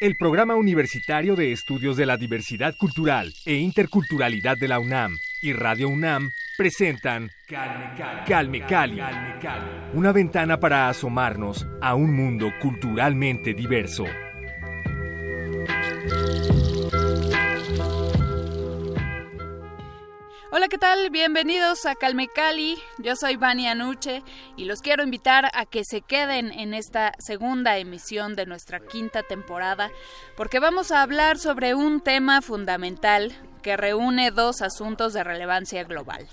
El Programa Universitario de Estudios de la Diversidad Cultural e Interculturalidad de la UNAM y Radio UNAM presentan Calme Cali, una ventana para asomarnos a un mundo culturalmente diverso. Bienvenidos a Calme Cali. Yo soy Vania Anuche y los quiero invitar a que se queden en esta segunda emisión de nuestra quinta temporada porque vamos a hablar sobre un tema fundamental que reúne dos asuntos de relevancia global.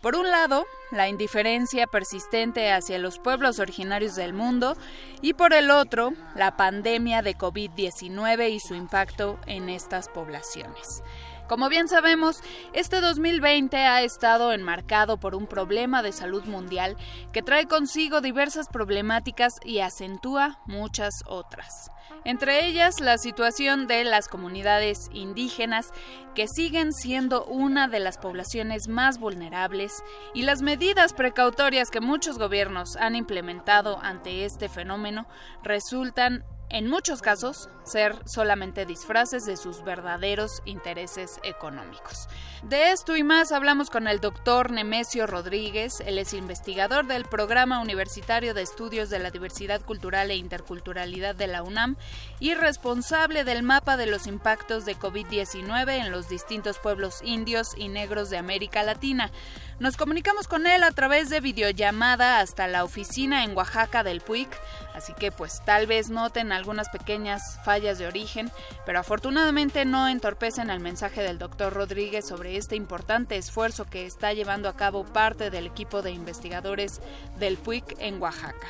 Por un lado, la indiferencia persistente hacia los pueblos originarios del mundo y por el otro, la pandemia de COVID-19 y su impacto en estas poblaciones. Como bien sabemos, este 2020 ha estado enmarcado por un problema de salud mundial que trae consigo diversas problemáticas y acentúa muchas otras. Entre ellas, la situación de las comunidades indígenas, que siguen siendo una de las poblaciones más vulnerables, y las medidas precautorias que muchos gobiernos han implementado ante este fenómeno resultan en muchos casos, ser solamente disfraces de sus verdaderos intereses económicos. De esto y más hablamos con el doctor Nemesio Rodríguez, él es investigador del Programa Universitario de Estudios de la Diversidad Cultural e Interculturalidad de la UNAM y responsable del mapa de los impactos de COVID-19 en los distintos pueblos indios y negros de América Latina. Nos comunicamos con él a través de videollamada hasta la oficina en Oaxaca del PUIC, así que pues tal vez noten algunas pequeñas fallas de origen, pero afortunadamente no entorpecen el mensaje del doctor Rodríguez sobre este importante esfuerzo que está llevando a cabo parte del equipo de investigadores del PUIC en Oaxaca.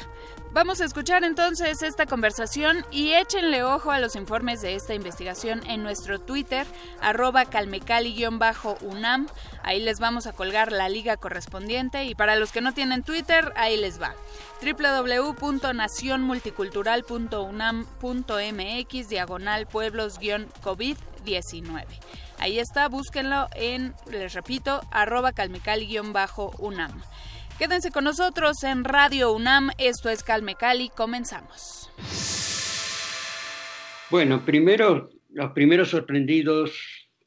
Vamos a escuchar entonces esta conversación y échenle ojo a los informes de esta investigación en nuestro Twitter, arroba calmecali-unam. Ahí les vamos a colgar la liga correspondiente y para los que no tienen Twitter, ahí les va www.nacionmulticultural.unam.mx diagonal pueblos-COVID-19. Ahí está, búsquenlo en, les repito, arroba calmecali-unam. Quédense con nosotros en Radio UNAM, esto es Calme Cali, comenzamos. Bueno, primero, los primeros sorprendidos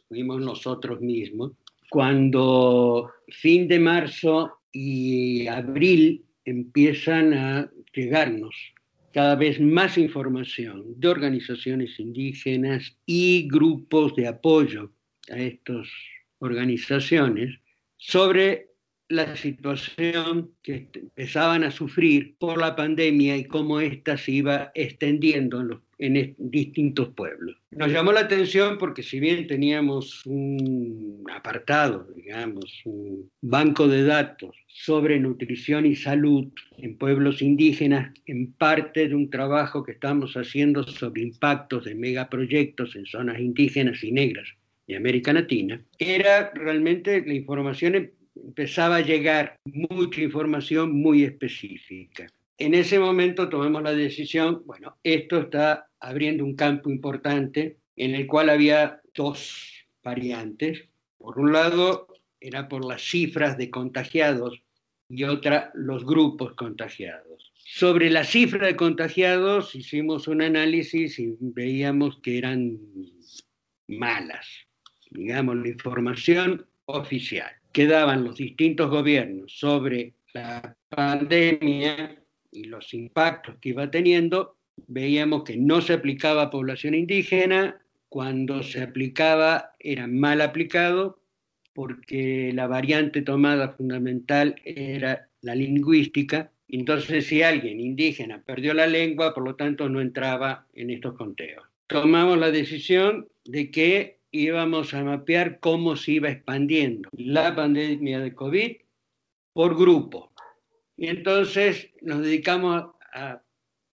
fuimos nosotros mismos, cuando fin de marzo y abril empiezan a llegarnos cada vez más información de organizaciones indígenas y grupos de apoyo a estas organizaciones sobre la situación que empezaban a sufrir por la pandemia y cómo ésta se iba extendiendo en, distintos pueblos. Nos llamó la atención porque si bien teníamos un apartado, digamos, un banco de datos sobre nutrición y salud en pueblos indígenas, en parte de un trabajo que estamos haciendo sobre impactos de megaproyectos en zonas indígenas y negras de América Latina, era realmente la información empezaba a llegar mucha información muy específica. En ese momento tomamos la decisión, bueno, esto está abriendo un campo importante en el cual había dos variantes. Por un lado, era por las cifras de contagiados y otra, los grupos contagiados. Sobre la cifra de contagiados hicimos un análisis y veíamos que eran malas, digamos, la información oficial que daban los distintos gobiernos sobre la pandemia y los impactos que iba teniendo, veíamos que no se aplicaba a población indígena, cuando se aplicaba era mal aplicado porque la variante tomada fundamental era la lingüística, entonces si alguien indígena perdió la lengua, por lo tanto no entraba en estos conteos. Tomamos la decisión de que íbamos a mapear cómo se iba expandiendo la pandemia de COVID por grupo. Y entonces nos dedicamos a,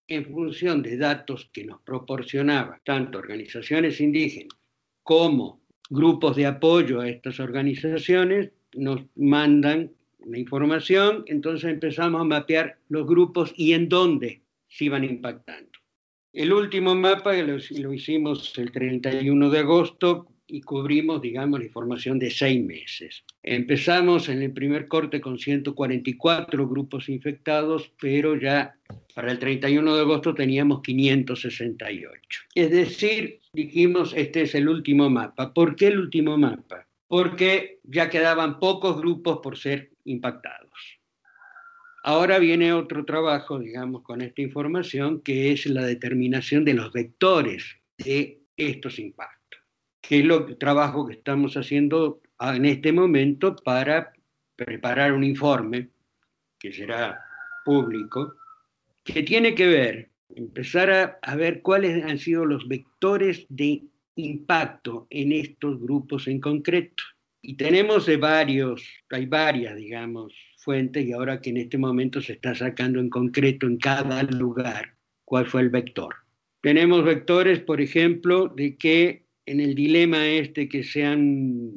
en función de datos que nos proporcionaban tanto organizaciones indígenas como grupos de apoyo a estas organizaciones, nos mandan la información, entonces empezamos a mapear los grupos y en dónde se iban impactando. El último mapa lo, hicimos el 31 de agosto, y cubrimos, digamos, la información de seis meses. Empezamos en el primer corte con 144 grupos infectados, pero ya para el 31 de agosto teníamos 568. Es decir, dijimos, este es el último mapa. ¿Por qué el último mapa? Porque ya quedaban pocos grupos por ser impactados. Ahora viene otro trabajo, digamos, con esta información, que es la determinación de los vectores de estos impactos que es el trabajo que estamos haciendo en este momento para preparar un informe que será público, que tiene que ver, empezar a, a ver cuáles han sido los vectores de impacto en estos grupos en concreto. Y tenemos de varios, hay varias, digamos, fuentes y ahora que en este momento se está sacando en concreto en cada lugar cuál fue el vector. Tenemos vectores, por ejemplo, de que en el dilema este que se han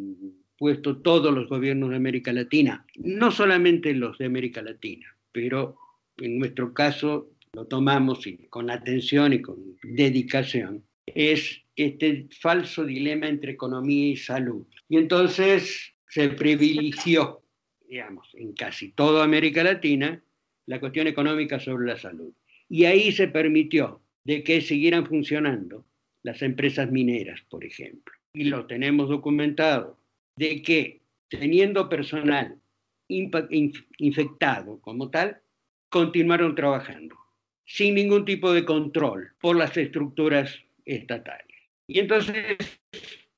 puesto todos los gobiernos de América Latina, no solamente los de América Latina, pero en nuestro caso lo tomamos con atención y con dedicación, es este falso dilema entre economía y salud. Y entonces se privilegió, digamos, en casi toda América Latina, la cuestión económica sobre la salud. Y ahí se permitió de que siguieran funcionando las empresas mineras, por ejemplo. Y lo tenemos documentado, de que teniendo personal infectado como tal, continuaron trabajando sin ningún tipo de control por las estructuras estatales. Y entonces,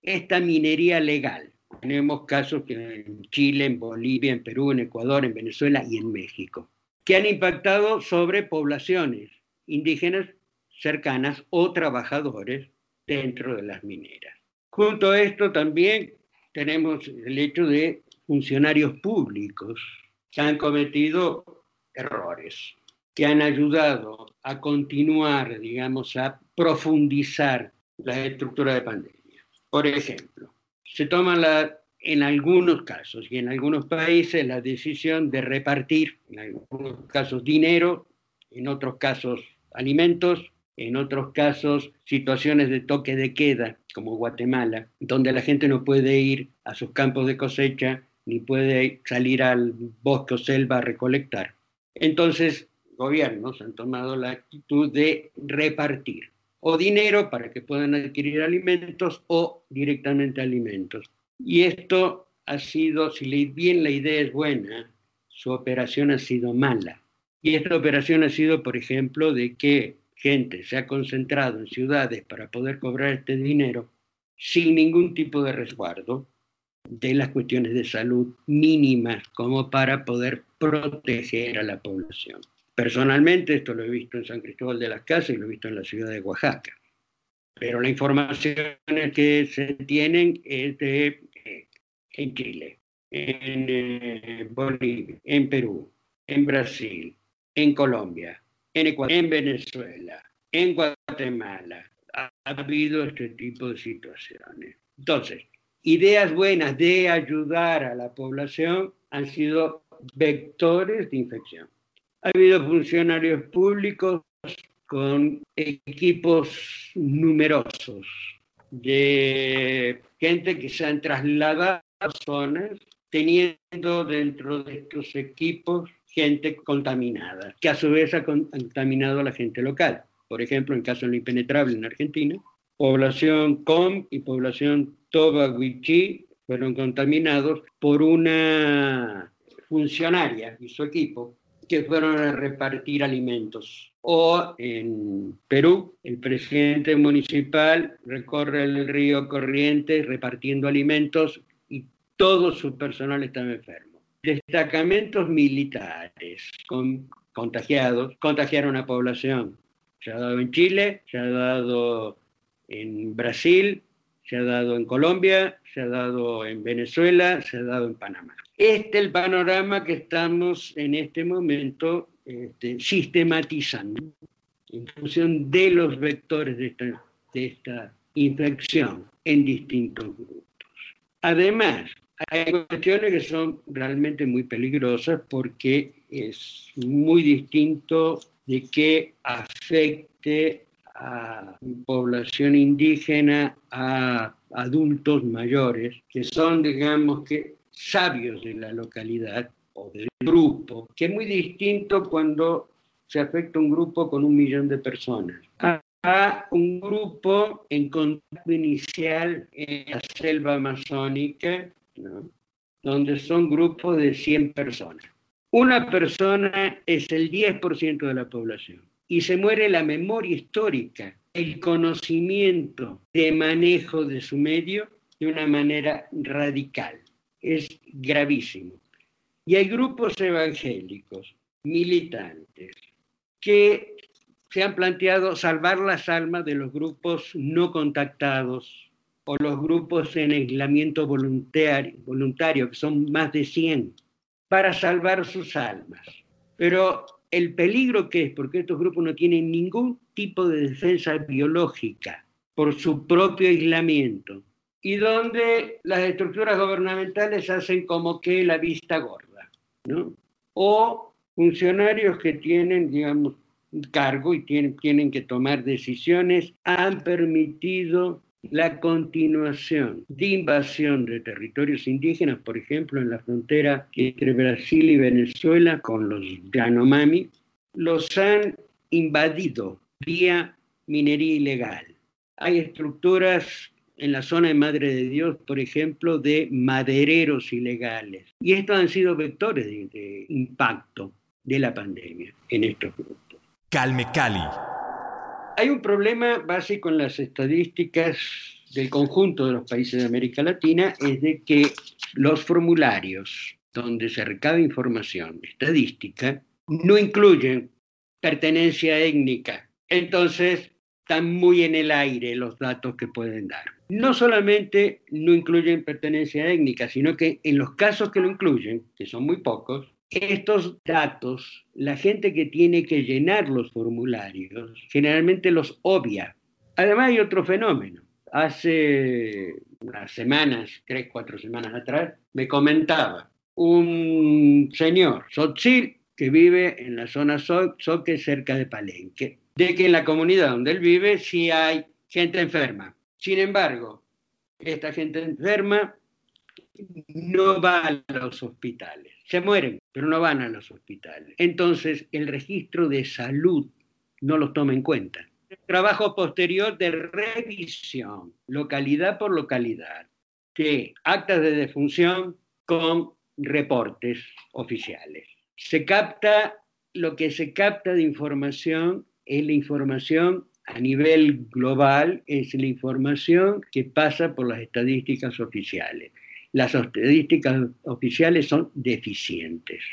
esta minería legal, tenemos casos en Chile, en Bolivia, en Perú, en Ecuador, en Venezuela y en México, que han impactado sobre poblaciones indígenas cercanas o trabajadores dentro de las mineras. Junto a esto también tenemos el hecho de funcionarios públicos que han cometido errores, que han ayudado a continuar, digamos, a profundizar la estructura de pandemia. Por ejemplo, se toma la, en algunos casos y en algunos países la decisión de repartir, en algunos casos dinero, en otros casos alimentos, en otros casos situaciones de toque de queda, como Guatemala, donde la gente no puede ir a sus campos de cosecha ni puede salir al bosque o selva a recolectar. Entonces, gobiernos han tomado la actitud de repartir o dinero para que puedan adquirir alimentos o directamente alimentos. Y esto ha sido, si bien la idea es buena, su operación ha sido mala. Y esta operación ha sido, por ejemplo, de que gente se ha concentrado en ciudades para poder cobrar este dinero sin ningún tipo de resguardo de las cuestiones de salud mínimas como para poder proteger a la población. Personalmente esto lo he visto en San Cristóbal de las Casas y lo he visto en la ciudad de Oaxaca. Pero la información que se tienen es de, eh, en Chile, en eh, Bolivia, en Perú, en Brasil, en Colombia, en Ecuador, en Venezuela, en Guatemala. Ha, habido este tipo de situaciones. Entonces, ideas buenas de ayudar a la población han sido vectores de infección. Ha habido funcionarios públicos con equipos numerosos de gente que se han trasladado a zonas teniendo dentro de estos equipos gente contaminada, que a su vez ha contaminado a la gente local. Por ejemplo, en caso de lo impenetrable en Argentina, población Com y población Toba fueron contaminados por una funcionaria y su equipo que fueron a repartir alimentos. O en Perú, el presidente municipal recorre el río Corrientes repartiendo alimentos y todo su personal estaba enfermo destacamentos militares con, contagiados contagiaron a población. Se ha dado en Chile, se ha dado en Brasil, se ha dado en Colombia, se ha dado en Venezuela, se ha dado en Panamá. Este es el panorama que estamos en este momento este, sistematizando en función de los vectores de esta, de esta infección en distintos grupos. Además, hay cuestiones que son realmente muy peligrosas porque es muy distinto de que afecte a población indígena, a adultos mayores que son, digamos que, sabios de la localidad o del grupo, que es muy distinto cuando se afecta un grupo con un millón de personas. A un grupo en contacto inicial en la selva amazónica, donde son grupos de 100 personas. Una persona es el 10% de la población y se muere la memoria histórica, el conocimiento de manejo de su medio de una manera radical. Es gravísimo. Y hay grupos evangélicos, militantes, que se han planteado salvar las almas de los grupos no contactados o los grupos en aislamiento voluntario, voluntario que son más de 100, para salvar sus almas. Pero el peligro que es, porque estos grupos no tienen ningún tipo de defensa biológica por su propio aislamiento, y donde las estructuras gubernamentales hacen como que la vista gorda, ¿no? O funcionarios que tienen, digamos, un cargo y tienen, tienen que tomar decisiones, han permitido la continuación de invasión de territorios indígenas, por ejemplo, en la frontera entre Brasil y Venezuela con los Yanomami, los han invadido vía minería ilegal. Hay estructuras en la zona de Madre de Dios, por ejemplo, de madereros ilegales. Y estos han sido vectores de, de impacto de la pandemia en estos grupos. Calme Cali hay un problema básico en las estadísticas del conjunto de los países de América Latina, es de que los formularios donde se recaba información estadística no incluyen pertenencia étnica. Entonces, están muy en el aire los datos que pueden dar. No solamente no incluyen pertenencia étnica, sino que en los casos que lo incluyen, que son muy pocos, estos datos, la gente que tiene que llenar los formularios generalmente los obvia. Además hay otro fenómeno. Hace unas semanas, tres, cuatro semanas atrás, me comentaba un señor, Sotzil, que vive en la zona Soque, cerca de Palenque, de que en la comunidad donde él vive sí hay gente enferma. Sin embargo, esta gente enferma no va a los hospitales se mueren, pero no van a los hospitales. Entonces, el registro de salud no los toma en cuenta. trabajo posterior de revisión, localidad por localidad, de actas de defunción con reportes oficiales. Se capta, lo que se capta de información es la información a nivel global, es la información que pasa por las estadísticas oficiales las estadísticas oficiales son deficientes.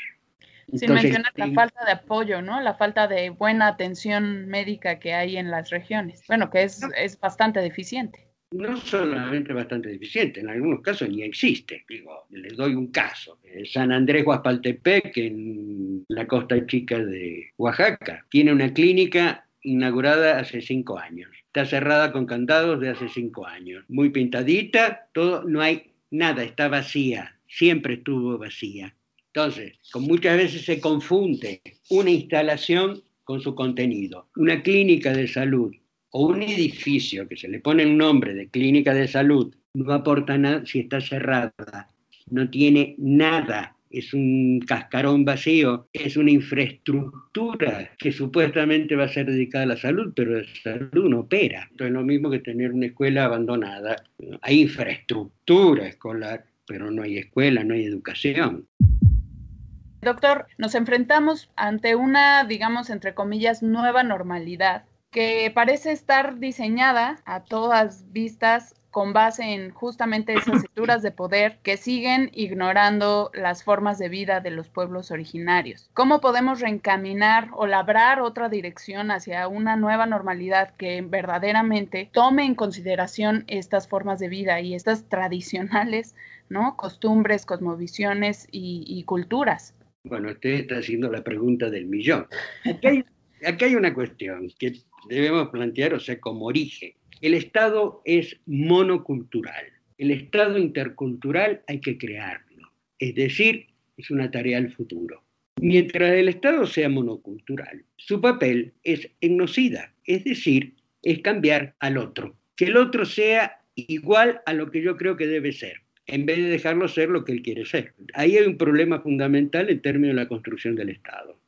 Sin mencionar la falta de apoyo, ¿no? La falta de buena atención médica que hay en las regiones. Bueno, que es, es bastante deficiente. No solamente bastante deficiente, en algunos casos ni existe. Digo, les doy un caso. San Andrés Guaspaltepec, en la costa chica de Oaxaca, tiene una clínica inaugurada hace cinco años. Está cerrada con candados de hace cinco años. Muy pintadita, todo, no hay nada, está vacía, siempre estuvo vacía. Entonces, con muchas veces se confunde una instalación con su contenido. Una clínica de salud o un edificio que se le pone el nombre de clínica de salud no aporta nada si está cerrada, no tiene nada, es un cascarón vacío, es una infraestructura que supuestamente va a ser dedicada a la salud, pero la salud no opera. Entonces es lo mismo que tener una escuela abandonada. Hay infraestructura escolar, pero no hay escuela, no hay educación. Doctor, nos enfrentamos ante una, digamos, entre comillas, nueva normalidad que parece estar diseñada a todas vistas con base en justamente esas estructuras de poder que siguen ignorando las formas de vida de los pueblos originarios. ¿Cómo podemos reencaminar o labrar otra dirección hacia una nueva normalidad que verdaderamente tome en consideración estas formas de vida y estas tradicionales, ¿no? Costumbres, cosmovisiones y, culturas. Bueno, usted está haciendo la pregunta del millón. Aquí hay, aquí hay una cuestión que debemos plantear, o sea, como origen el Estado es monocultural. El Estado intercultural hay que crearlo. Es decir, es una tarea al futuro. Mientras el Estado sea monocultural, su papel es etnocida, es decir, es cambiar al otro. Que el otro sea igual a lo que yo creo que debe ser, en vez de dejarlo ser lo que él quiere ser. Ahí hay un problema fundamental en términos de la construcción del Estado.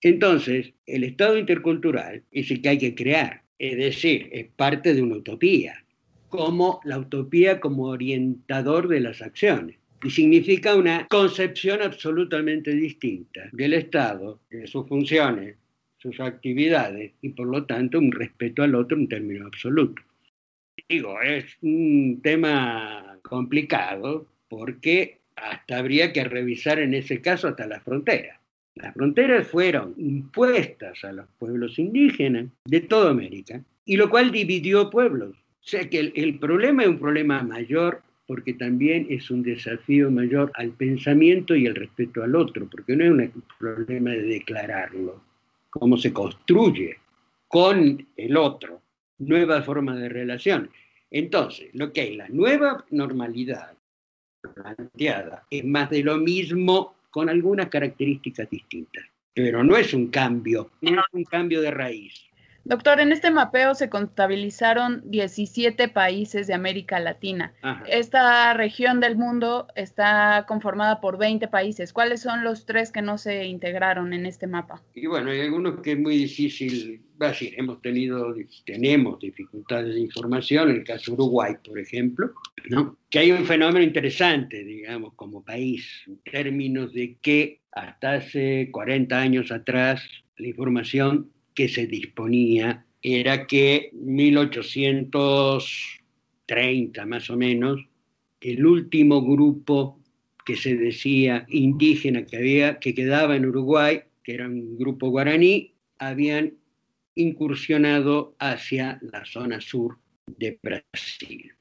Entonces, el Estado intercultural es el que hay que crear, es decir, es parte de una utopía, como la utopía como orientador de las acciones. Y significa una concepción absolutamente distinta del Estado, de sus funciones, sus actividades y por lo tanto un respeto al otro en términos absolutos. Digo, es un tema complicado porque hasta habría que revisar en ese caso hasta las fronteras. Las fronteras fueron impuestas a los pueblos indígenas de toda América, y lo cual dividió pueblos. O sea que el, problema es un problema mayor porque también es un desafío mayor al pensamiento y al respeto al otro, porque no es un problema de declararlo, cómo se construye con el otro, nuevas formas de relación. Entonces, lo que hay, la nueva normalidad planteada es más de lo mismo con algunas características distintas, pero no es un cambio, no es un cambio de raíz. Doctor, en este mapeo se contabilizaron 17 países de América Latina. Esta región del mundo está conformada por 20 países. ¿Cuáles son los tres que no se integraron en este mapa? Y bueno, hay algunos que es muy difícil, decir, hemos tenido, tenemos dificultades de información, el caso Uruguay, por ejemplo, ¿no? que hay un fenómeno interesante, digamos, como país, en términos de que hasta hace 40 años atrás la información que se disponía era que 1830 más o menos, el último grupo que se decía indígena que había que quedaba en Uruguay, que era un grupo guaraní, habían incursionado hacia la zona sur de Brasil.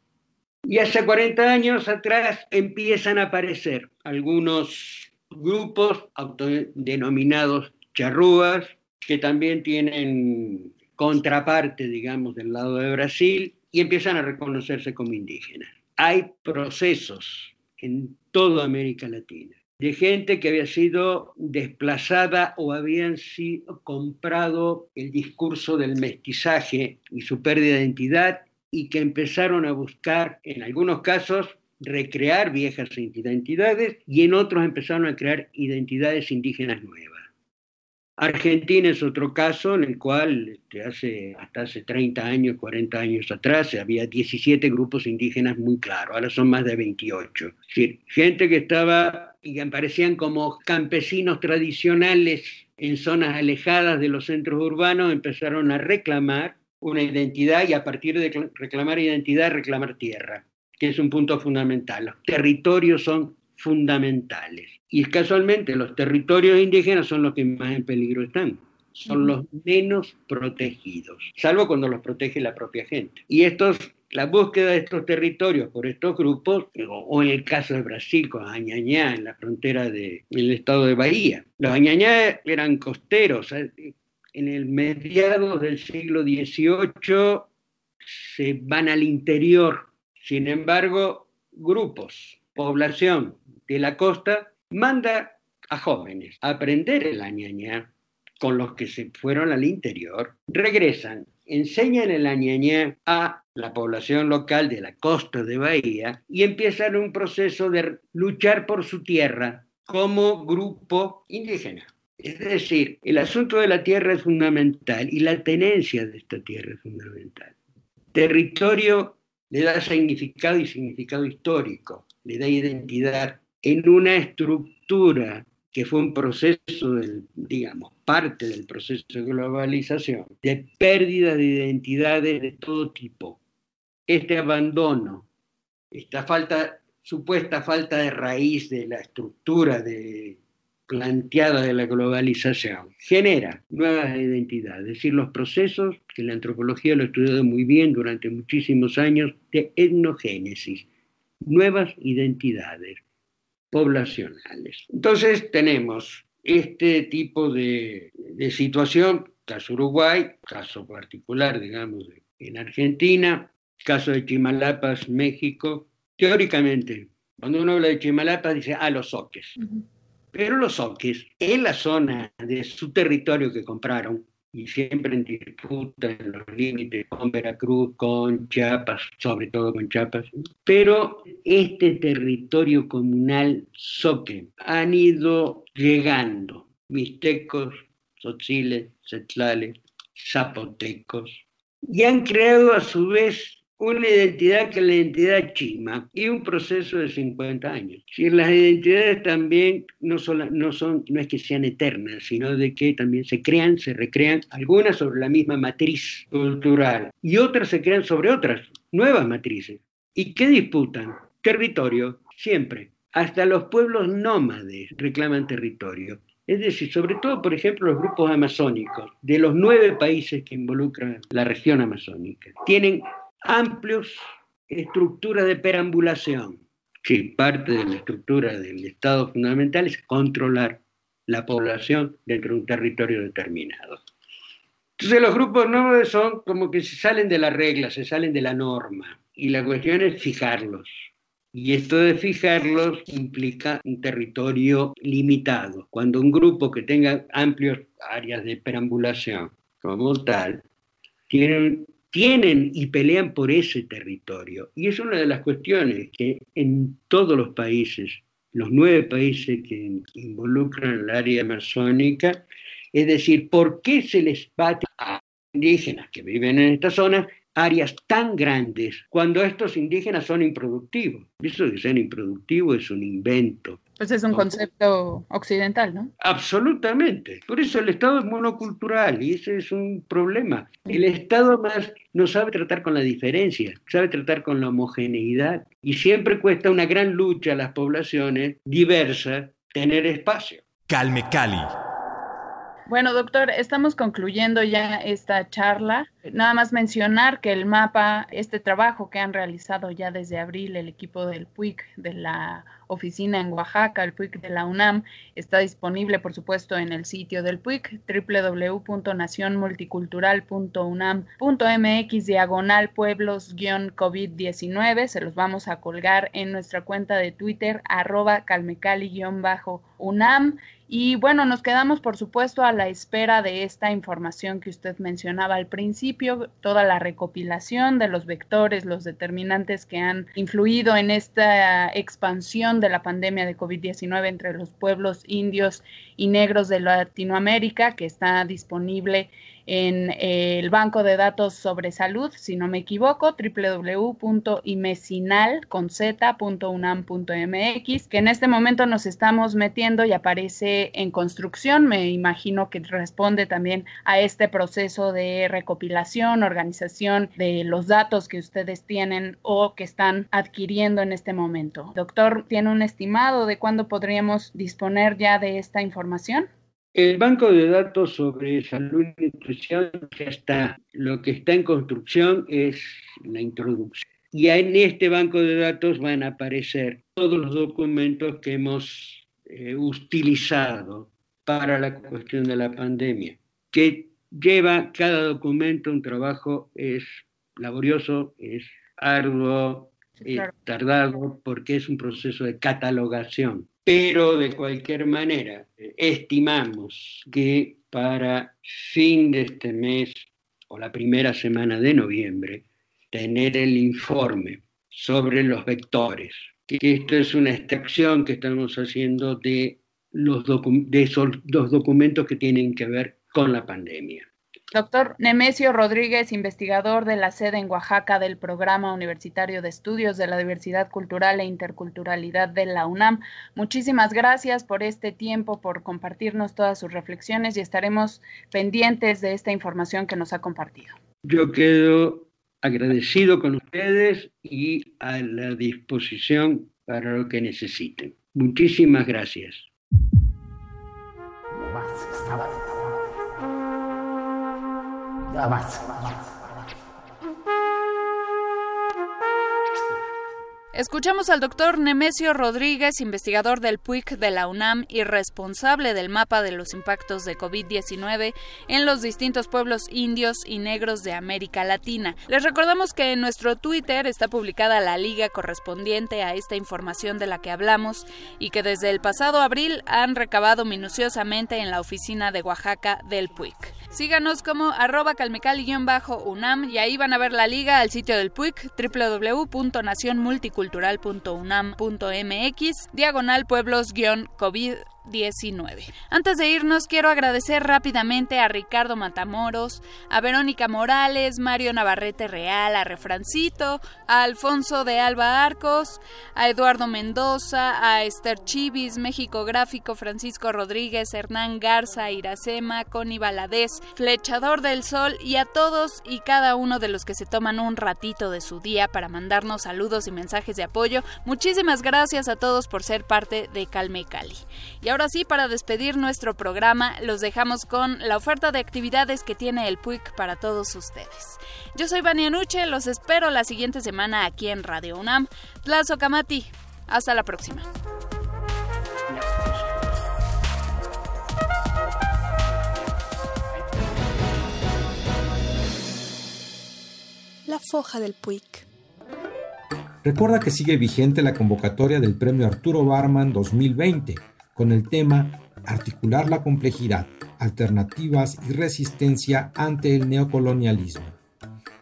Y hace 40 años atrás empiezan a aparecer algunos grupos autodenominados charrúas, que también tienen contraparte, digamos, del lado de Brasil y empiezan a reconocerse como indígenas. Hay procesos en toda América Latina de gente que había sido desplazada o habían sido comprado el discurso del mestizaje y su pérdida de identidad y que empezaron a buscar, en algunos casos, recrear viejas identidades y en otros empezaron a crear identidades indígenas nuevas. Argentina es otro caso en el cual este, hace, hasta hace 30 años, 40 años atrás, había 17 grupos indígenas muy claros, ahora son más de 28. Es gente que estaba y que aparecían como campesinos tradicionales en zonas alejadas de los centros urbanos, empezaron a reclamar una identidad y a partir de reclamar identidad, reclamar tierra, que es un punto fundamental. Los territorios son fundamentales. Y casualmente los territorios indígenas son los que más en peligro están, son los menos protegidos, salvo cuando los protege la propia gente. Y estos, la búsqueda de estos territorios por estos grupos, o en el caso de Brasil con Añañá en la frontera del estado de Bahía, los Añañá eran costeros, en el mediados del siglo XVIII se van al interior, sin embargo, grupos, población de la costa manda a jóvenes a aprender el añañá con los que se fueron al interior, regresan, enseñan el añañá a la población local de la costa de Bahía y empiezan un proceso de luchar por su tierra como grupo indígena. Es decir, el asunto de la tierra es fundamental y la tenencia de esta tierra es fundamental. Territorio le da significado y significado histórico, le da identidad en una estructura que fue un proceso, del, digamos, parte del proceso de globalización, de pérdida de identidades de todo tipo. Este abandono, esta falta, supuesta falta de raíz de la estructura de, planteada de la globalización, genera nuevas identidades, es decir, los procesos, que la antropología lo ha estudiado muy bien durante muchísimos años, de etnogénesis, nuevas identidades, poblacionales. Entonces tenemos este tipo de, situación, caso Uruguay, caso particular, digamos, en Argentina, caso de Chimalapas, México. Teóricamente, cuando uno habla de Chimalapas, dice, ah, los soques. Pero los soques, en la zona de su territorio que compraron, y siempre en disputa en los límites con Veracruz, con Chiapas, sobre todo con Chiapas. Pero este territorio comunal soque han ido llegando mixtecos, tzotziles, setlales, zapotecos, y han creado a su vez una identidad que es la identidad chima y un proceso de 50 años. Si las identidades también no, son, no, es que sean eternas, sino de que también se crean, se recrean, algunas sobre la misma matriz cultural y otras se crean sobre otras, nuevas matrices. ¿Y qué disputan? Territorio, siempre. Hasta los pueblos nómades reclaman territorio. Es decir, sobre todo, por ejemplo, los grupos amazónicos de los nueve países que involucran la región amazónica. Tienen amplios estructuras de perambulación. Sí, parte de la estructura del Estado fundamental es controlar la población dentro de un territorio determinado. Entonces los grupos no son como que se salen de la regla, se salen de la norma. Y la cuestión es fijarlos. Y esto de fijarlos implica un territorio limitado. Cuando un grupo que tenga amplias áreas de perambulación como tal, tiene tienen y pelean por ese territorio. Y es una de las cuestiones que en todos los países, los nueve países que involucran el área amazónica, es decir, ¿por qué se les bate a indígenas que viven en esta zona áreas tan grandes cuando estos indígenas son improductivos? Eso de ser improductivo es un invento. Pues es un concepto occidental, ¿no? Absolutamente. Por eso el Estado es monocultural y ese es un problema. El Estado más no sabe tratar con la diferencia, sabe tratar con la homogeneidad y siempre cuesta una gran lucha a las poblaciones diversas tener espacio. Calme Cali. Bueno, doctor, estamos concluyendo ya esta charla. Nada más mencionar que el mapa, este trabajo que han realizado ya desde abril el equipo del PUIC de la oficina en Oaxaca, el PUIC de la UNAM, está disponible, por supuesto, en el sitio del PUIC, www.nacionmulticultural.unam.mx, diagonal pueblos-COVID-19. Se los vamos a colgar en nuestra cuenta de Twitter, arroba calmecali-unam. Y bueno, nos quedamos, por supuesto, a la espera de esta información que usted mencionaba al principio, toda la recopilación de los vectores, los determinantes que han influido en esta expansión de la pandemia de COVID-19 entre los pueblos indios y negros de Latinoamérica, que está disponible en el banco de datos sobre salud, si no me equivoco, www.imecinal.unam.mx, que en este momento nos estamos metiendo y aparece en construcción. Me imagino que responde también a este proceso de recopilación, organización de los datos que ustedes tienen o que están adquiriendo en este momento. Doctor, ¿tiene un estimado de cuándo podríamos disponer ya de esta información? El banco de datos sobre salud y nutrición ya está. Lo que está en construcción es la introducción. Y en este banco de datos van a aparecer todos los documentos que hemos eh, utilizado para la cuestión de la pandemia, que lleva cada documento un trabajo, es laborioso, es arduo, es tardado, porque es un proceso de catalogación pero de cualquier manera estimamos que para fin de este mes o la primera semana de noviembre tener el informe sobre los vectores, que esto es una extracción que estamos haciendo de los, esos, los documentos que tienen que ver con la pandemia. Doctor Nemesio Rodríguez, investigador de la sede en Oaxaca del Programa Universitario de Estudios de la Diversidad Cultural e Interculturalidad de la UNAM, muchísimas gracias por este tiempo, por compartirnos todas sus reflexiones y estaremos pendientes de esta información que nos ha compartido. Yo quedo agradecido con ustedes y a la disposición para lo que necesiten. Muchísimas gracias. 妈妈，妈妈。Escuchamos al doctor Nemesio Rodríguez, investigador del PUIC de la UNAM y responsable del mapa de los impactos de COVID-19 en los distintos pueblos indios y negros de América Latina. Les recordamos que en nuestro Twitter está publicada la liga correspondiente a esta información de la que hablamos y que desde el pasado abril han recabado minuciosamente en la oficina de Oaxaca del PUIC. Síganos como arroba calmecali-unam y ahí van a ver la liga al sitio del PUIC www.nacionmulticultural.unam.mx diagonal pueblos-covid 19. Antes de irnos, quiero agradecer rápidamente a Ricardo Matamoros, a Verónica Morales, Mario Navarrete Real, a Refrancito, a Alfonso de Alba Arcos, a Eduardo Mendoza, a Esther Chivis, México Gráfico, Francisco Rodríguez, Hernán Garza, Iracema, Connie Valadez, Flechador del Sol y a todos y cada uno de los que se toman un ratito de su día para mandarnos saludos y mensajes de apoyo. Muchísimas gracias a todos por ser parte de Calme Cali. Y ahora sí, para despedir nuestro programa, los dejamos con la oferta de actividades que tiene el PUIC para todos ustedes. Yo soy Vania Nuche, los espero la siguiente semana aquí en Radio UNAM. Plazo Kamati, hasta la próxima. La foja del PUIC. Recuerda que sigue vigente la convocatoria del Premio Arturo Barman 2020 con el tema Articular la complejidad, alternativas y resistencia ante el neocolonialismo,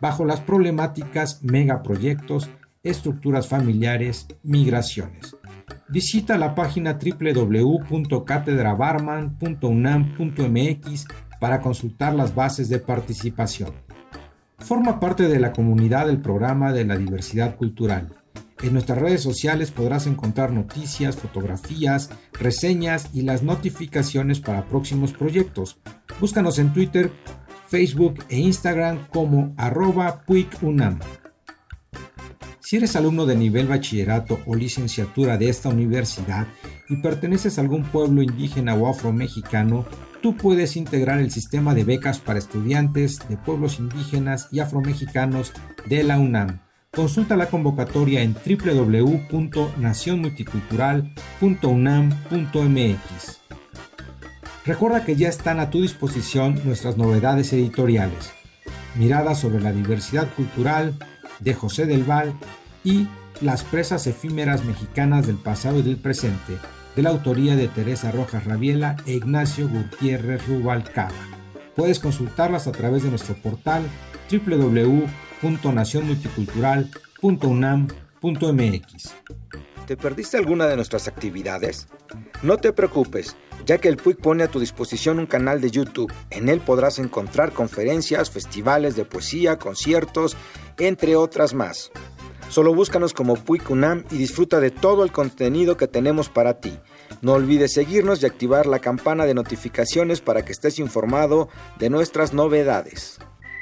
bajo las problemáticas megaproyectos, estructuras familiares, migraciones. Visita la página www.catedrabarman.unam.mx para consultar las bases de participación. Forma parte de la comunidad del programa de la diversidad cultural en nuestras redes sociales podrás encontrar noticias, fotografías, reseñas y las notificaciones para próximos proyectos. Búscanos en Twitter, Facebook e Instagram como arroba puicunam. Si eres alumno de nivel bachillerato o licenciatura de esta universidad y perteneces a algún pueblo indígena o afromexicano, tú puedes integrar el sistema de becas para estudiantes de pueblos indígenas y afromexicanos de la UNAM. Consulta la convocatoria en www.nacionmulticultural.unam.mx. Recuerda que ya están a tu disposición nuestras novedades editoriales. Miradas sobre la diversidad cultural de José del Val y Las presas efímeras mexicanas del pasado y del presente, de la autoría de Teresa Rojas Rabiela e Ignacio Gutiérrez Rubalcaba. Puedes consultarlas a través de nuestro portal www www.nacionmulticultural.unam.mx. ¿Te perdiste alguna de nuestras actividades? No te preocupes, ya que el PUIC pone a tu disposición un canal de YouTube. En él podrás encontrar conferencias, festivales de poesía, conciertos, entre otras más. Solo búscanos como PUIC UNAM y disfruta de todo el contenido que tenemos para ti. No olvides seguirnos y activar la campana de notificaciones para que estés informado de nuestras novedades